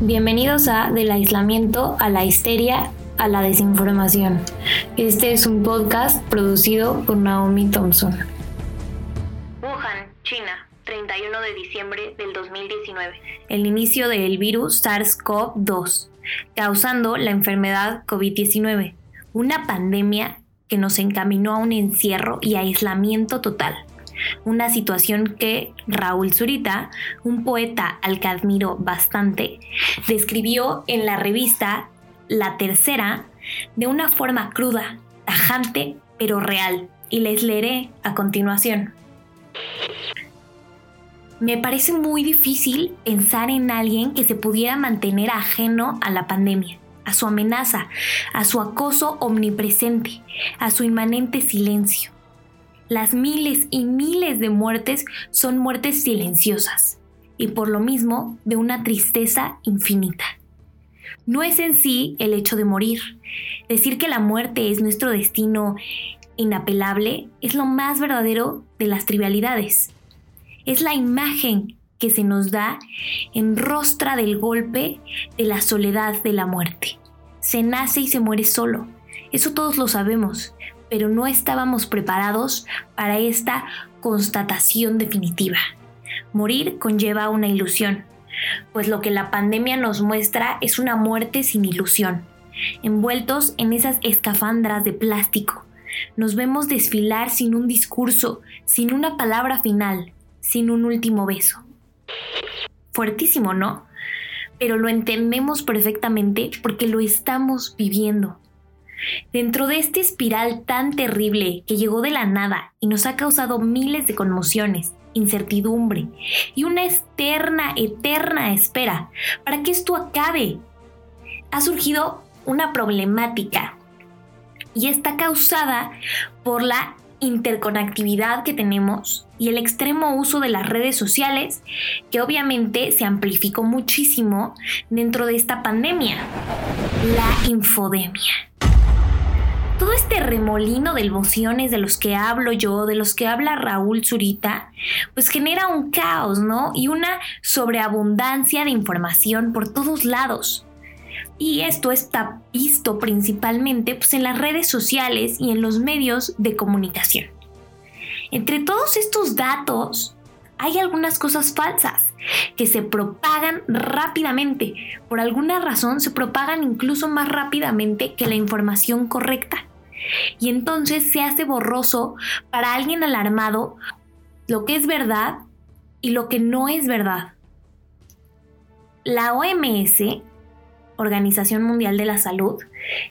Bienvenidos a Del aislamiento a la histeria a la desinformación. Este es un podcast producido por Naomi Thompson. Wuhan, China, 31 de diciembre del 2019. El inicio del virus SARS-CoV-2, causando la enfermedad COVID-19, una pandemia que nos encaminó a un encierro y aislamiento total una situación que Raúl Zurita, un poeta al que admiro bastante, describió en la revista La Tercera de una forma cruda, tajante, pero real, y les leeré a continuación. Me parece muy difícil pensar en alguien que se pudiera mantener ajeno a la pandemia, a su amenaza, a su acoso omnipresente, a su inmanente silencio. Las miles y miles de muertes son muertes silenciosas y por lo mismo de una tristeza infinita. No es en sí el hecho de morir. Decir que la muerte es nuestro destino inapelable es lo más verdadero de las trivialidades. Es la imagen que se nos da en rostra del golpe de la soledad de la muerte. Se nace y se muere solo. Eso todos lo sabemos, pero no estábamos preparados para esta constatación definitiva. Morir conlleva una ilusión, pues lo que la pandemia nos muestra es una muerte sin ilusión, envueltos en esas escafandras de plástico. Nos vemos desfilar sin un discurso, sin una palabra final, sin un último beso. Fuertísimo, ¿no? Pero lo entendemos perfectamente porque lo estamos viviendo. Dentro de este espiral tan terrible que llegó de la nada y nos ha causado miles de conmociones, incertidumbre y una eterna, eterna espera para que esto acabe, ha surgido una problemática. Y está causada por la interconectividad que tenemos y el extremo uso de las redes sociales que obviamente se amplificó muchísimo dentro de esta pandemia, la infodemia todo este remolino de emociones de los que hablo yo, de los que habla Raúl Zurita, pues genera un caos, ¿no? Y una sobreabundancia de información por todos lados. Y esto está visto principalmente pues, en las redes sociales y en los medios de comunicación. Entre todos estos datos, hay algunas cosas falsas que se propagan rápidamente. Por alguna razón se propagan incluso más rápidamente que la información correcta. Y entonces se hace borroso para alguien alarmado lo que es verdad y lo que no es verdad. La OMS, Organización Mundial de la Salud,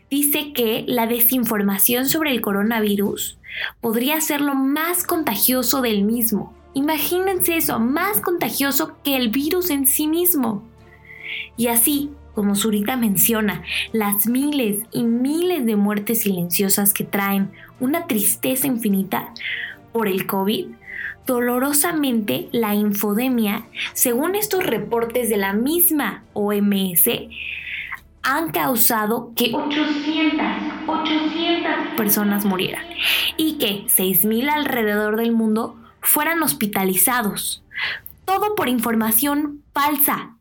dice que la desinformación sobre el coronavirus podría ser lo más contagioso del mismo. Imagínense eso, más contagioso que el virus en sí mismo. Y así, como Zurita menciona, las miles y miles de muertes silenciosas que traen una tristeza infinita por el COVID, dolorosamente la infodemia, según estos reportes de la misma OMS, han causado que 800, 800 personas murieran y que 6.000 alrededor del mundo fueran hospitalizados. Todo por información falsa,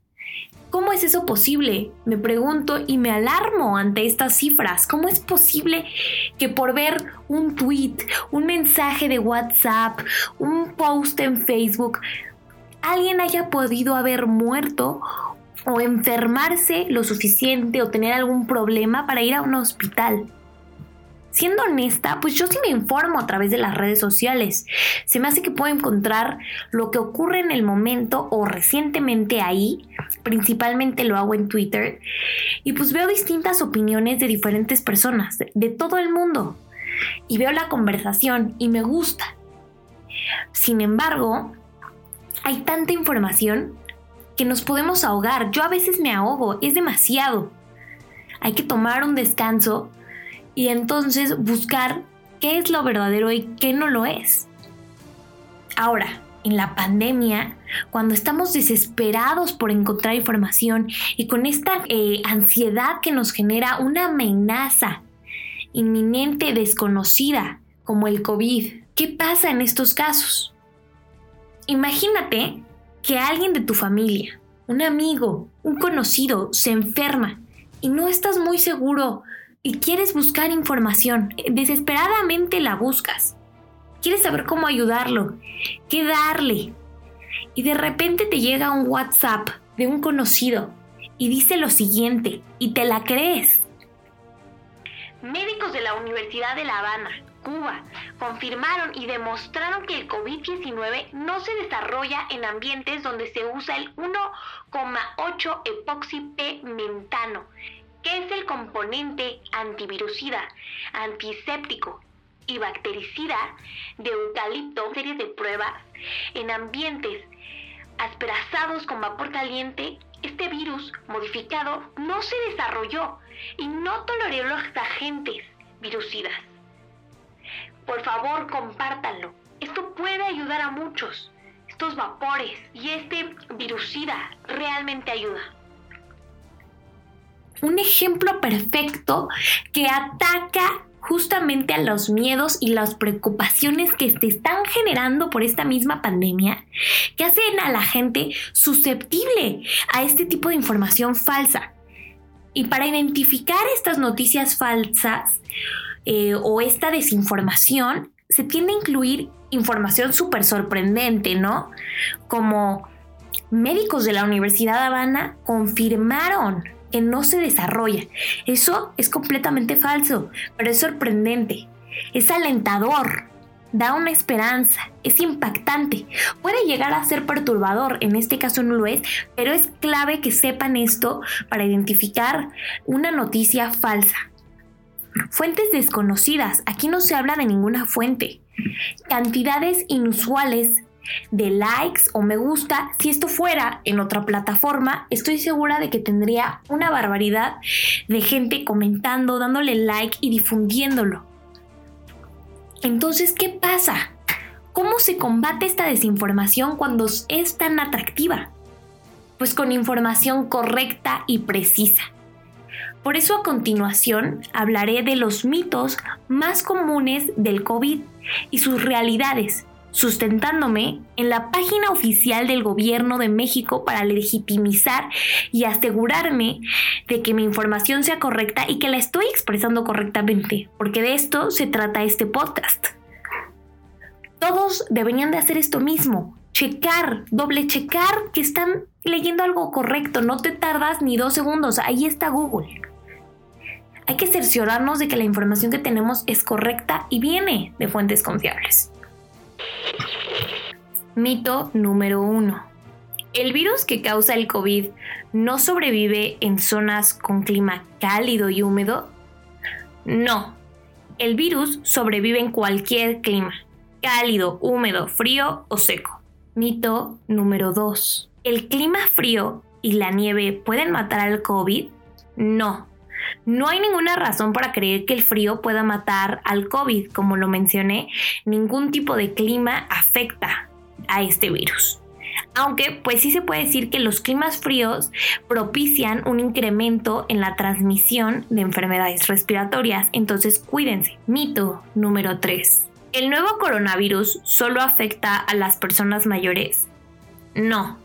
¿Cómo es eso posible? Me pregunto y me alarmo ante estas cifras. ¿Cómo es posible que por ver un tweet, un mensaje de WhatsApp, un post en Facebook, alguien haya podido haber muerto o enfermarse lo suficiente o tener algún problema para ir a un hospital? Siendo honesta, pues yo sí me informo a través de las redes sociales. Se me hace que puedo encontrar lo que ocurre en el momento o recientemente ahí. Principalmente lo hago en Twitter. Y pues veo distintas opiniones de diferentes personas, de, todo el mundo. Y veo la conversación y me gusta. Sin embargo, hay tanta información que nos podemos ahogar. Yo a veces me ahogo, es demasiado. Hay que tomar un descanso y entonces buscar qué es lo verdadero y qué no lo es. Ahora, en la pandemia, cuando estamos desesperados por encontrar información y con esta eh, ansiedad que nos genera una amenaza inminente, desconocida, como el COVID, ¿qué pasa en estos casos? Imagínate que alguien de tu familia, un amigo, un conocido se enferma y no estás muy seguro y quieres buscar información, desesperadamente la buscas. Quieres saber cómo ayudarlo, qué darle. Y de repente te llega un WhatsApp de un conocido y dice lo siguiente y te la crees. Médicos de la Universidad de La Habana, Cuba, confirmaron y demostraron que el COVID-19 no se desarrolla en ambientes donde se usa el 1,8 epoxi P mentano, que es el componente antivirusida, antiséptico y bactericida de eucalipto. Serie de pruebas en ambientes asperazados con vapor caliente, este virus modificado no se desarrolló y no toleró los agentes virucidas. Por favor, compártanlo. Esto puede ayudar a muchos. Estos vapores y este virucida realmente ayuda. Un ejemplo perfecto que ataca justamente a los miedos y las preocupaciones que se están generando por esta misma pandemia, que hacen a la gente susceptible a este tipo de información falsa. Y para identificar estas noticias falsas eh, o esta desinformación, se tiende a incluir información súper sorprendente, ¿no? Como médicos de la Universidad de Habana confirmaron no se desarrolla. Eso es completamente falso, pero es sorprendente, es alentador, da una esperanza, es impactante, puede llegar a ser perturbador, en este caso no lo es, pero es clave que sepan esto para identificar una noticia falsa. Fuentes desconocidas, aquí no se habla de ninguna fuente. Cantidades inusuales de likes o me gusta. Si esto fuera en otra plataforma, estoy segura de que tendría una barbaridad de gente comentando, dándole like y difundiéndolo. Entonces, ¿qué pasa? ¿Cómo se combate esta desinformación cuando es tan atractiva? Pues con información correcta y precisa. Por eso a continuación hablaré de los mitos más comunes del COVID y sus realidades sustentándome en la página oficial del gobierno de México para legitimizar y asegurarme de que mi información sea correcta y que la estoy expresando correctamente, porque de esto se trata este podcast. Todos deberían de hacer esto mismo, checar, doble checar que están leyendo algo correcto, no te tardas ni dos segundos, ahí está Google. Hay que cerciorarnos de que la información que tenemos es correcta y viene de fuentes confiables. Mito número 1. ¿El virus que causa el COVID no sobrevive en zonas con clima cálido y húmedo? No. El virus sobrevive en cualquier clima, cálido, húmedo, frío o seco. Mito número 2. ¿El clima frío y la nieve pueden matar al COVID? No. No hay ninguna razón para creer que el frío pueda matar al COVID. Como lo mencioné, ningún tipo de clima afecta a este virus. Aunque pues sí se puede decir que los climas fríos propician un incremento en la transmisión de enfermedades respiratorias, entonces cuídense. Mito número 3. ¿El nuevo coronavirus solo afecta a las personas mayores? No.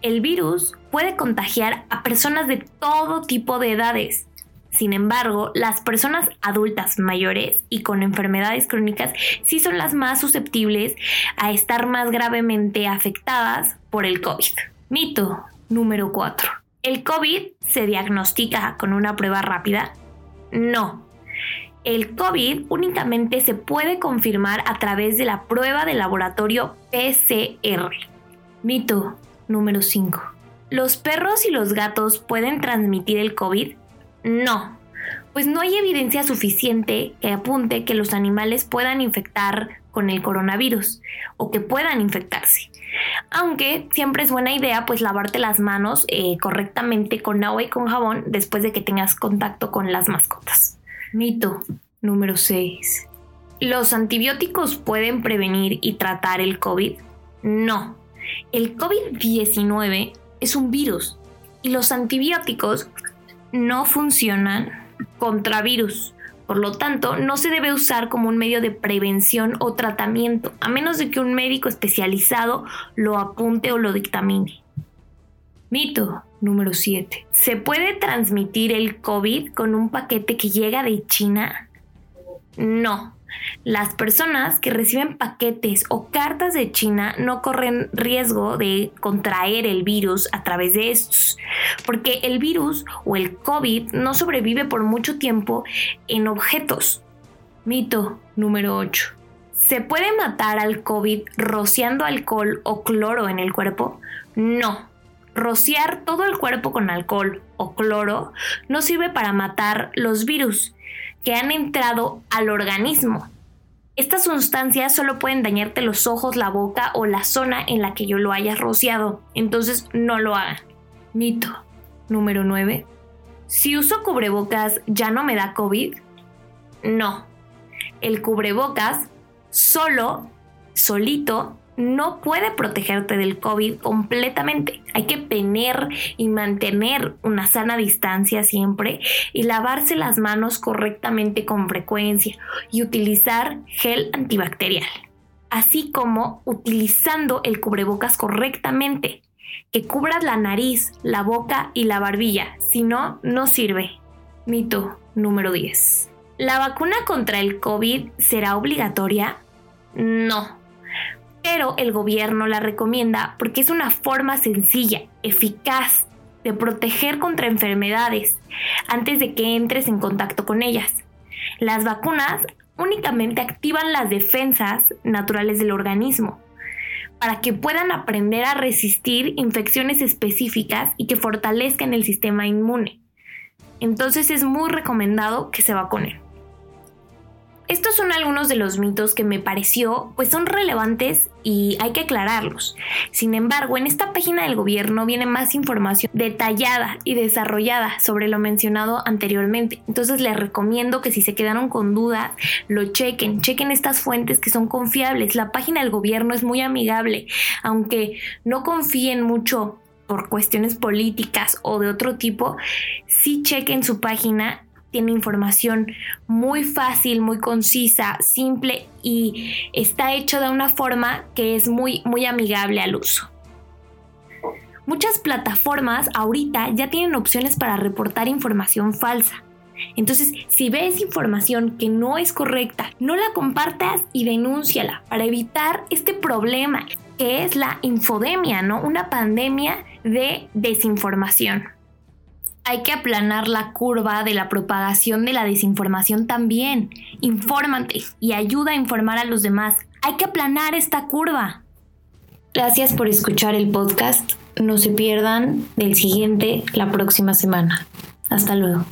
El virus puede contagiar a personas de todo tipo de edades. Sin embargo, las personas adultas mayores y con enfermedades crónicas sí son las más susceptibles a estar más gravemente afectadas por el COVID. Mito número 4. ¿El COVID se diagnostica con una prueba rápida? No. El COVID únicamente se puede confirmar a través de la prueba de laboratorio PCR. Mito número 5. ¿Los perros y los gatos pueden transmitir el COVID? No, pues no hay evidencia suficiente que apunte que los animales puedan infectar con el coronavirus o que puedan infectarse. Aunque siempre es buena idea pues lavarte las manos eh, correctamente con agua y con jabón después de que tengas contacto con las mascotas. Mito número 6. ¿Los antibióticos pueden prevenir y tratar el COVID? No. El COVID-19 es un virus y los antibióticos no funcionan contra virus. Por lo tanto, no se debe usar como un medio de prevención o tratamiento, a menos de que un médico especializado lo apunte o lo dictamine. Mito número 7. ¿Se puede transmitir el COVID con un paquete que llega de China? No. Las personas que reciben paquetes o cartas de China no corren riesgo de contraer el virus a través de estos, porque el virus o el COVID no sobrevive por mucho tiempo en objetos. Mito número 8. ¿Se puede matar al COVID rociando alcohol o cloro en el cuerpo? No. Rociar todo el cuerpo con alcohol o cloro no sirve para matar los virus que han entrado al organismo. Estas sustancias solo pueden dañarte los ojos, la boca o la zona en la que yo lo haya rociado, entonces no lo hagan. Mito número 9. Si uso cubrebocas, ¿ya no me da COVID? No. El cubrebocas solo, solito, no puede protegerte del COVID completamente. Hay que tener y mantener una sana distancia siempre y lavarse las manos correctamente con frecuencia y utilizar gel antibacterial. Así como utilizando el cubrebocas correctamente, que cubras la nariz, la boca y la barbilla, si no, no sirve. Mito número 10. ¿La vacuna contra el COVID será obligatoria? No, pero el gobierno la recomienda porque es una forma sencilla, eficaz de proteger contra enfermedades antes de que entres en contacto con ellas. Las vacunas únicamente activan las defensas naturales del organismo para que puedan aprender a resistir infecciones específicas y que fortalezcan el sistema inmune. Entonces es muy recomendado que se vacunen. Estos son algunos de los mitos que me pareció pues son relevantes y hay que aclararlos. Sin embargo, en esta página del gobierno viene más información detallada y desarrollada sobre lo mencionado anteriormente. Entonces les recomiendo que si se quedaron con dudas, lo chequen, chequen estas fuentes que son confiables. La página del gobierno es muy amigable, aunque no confíen mucho por cuestiones políticas o de otro tipo, sí chequen su página tiene información muy fácil, muy concisa, simple y está hecho de una forma que es muy, muy amigable al uso. Muchas plataformas ahorita ya tienen opciones para reportar información falsa. Entonces, si ves información que no es correcta, no la compartas y denúnciala para evitar este problema que es la infodemia, ¿no? Una pandemia de desinformación hay que aplanar la curva de la propagación de la desinformación también. Infórmate y ayuda a informar a los demás. Hay que aplanar esta curva. Gracias por escuchar el podcast. No se pierdan del siguiente la próxima semana. Hasta luego.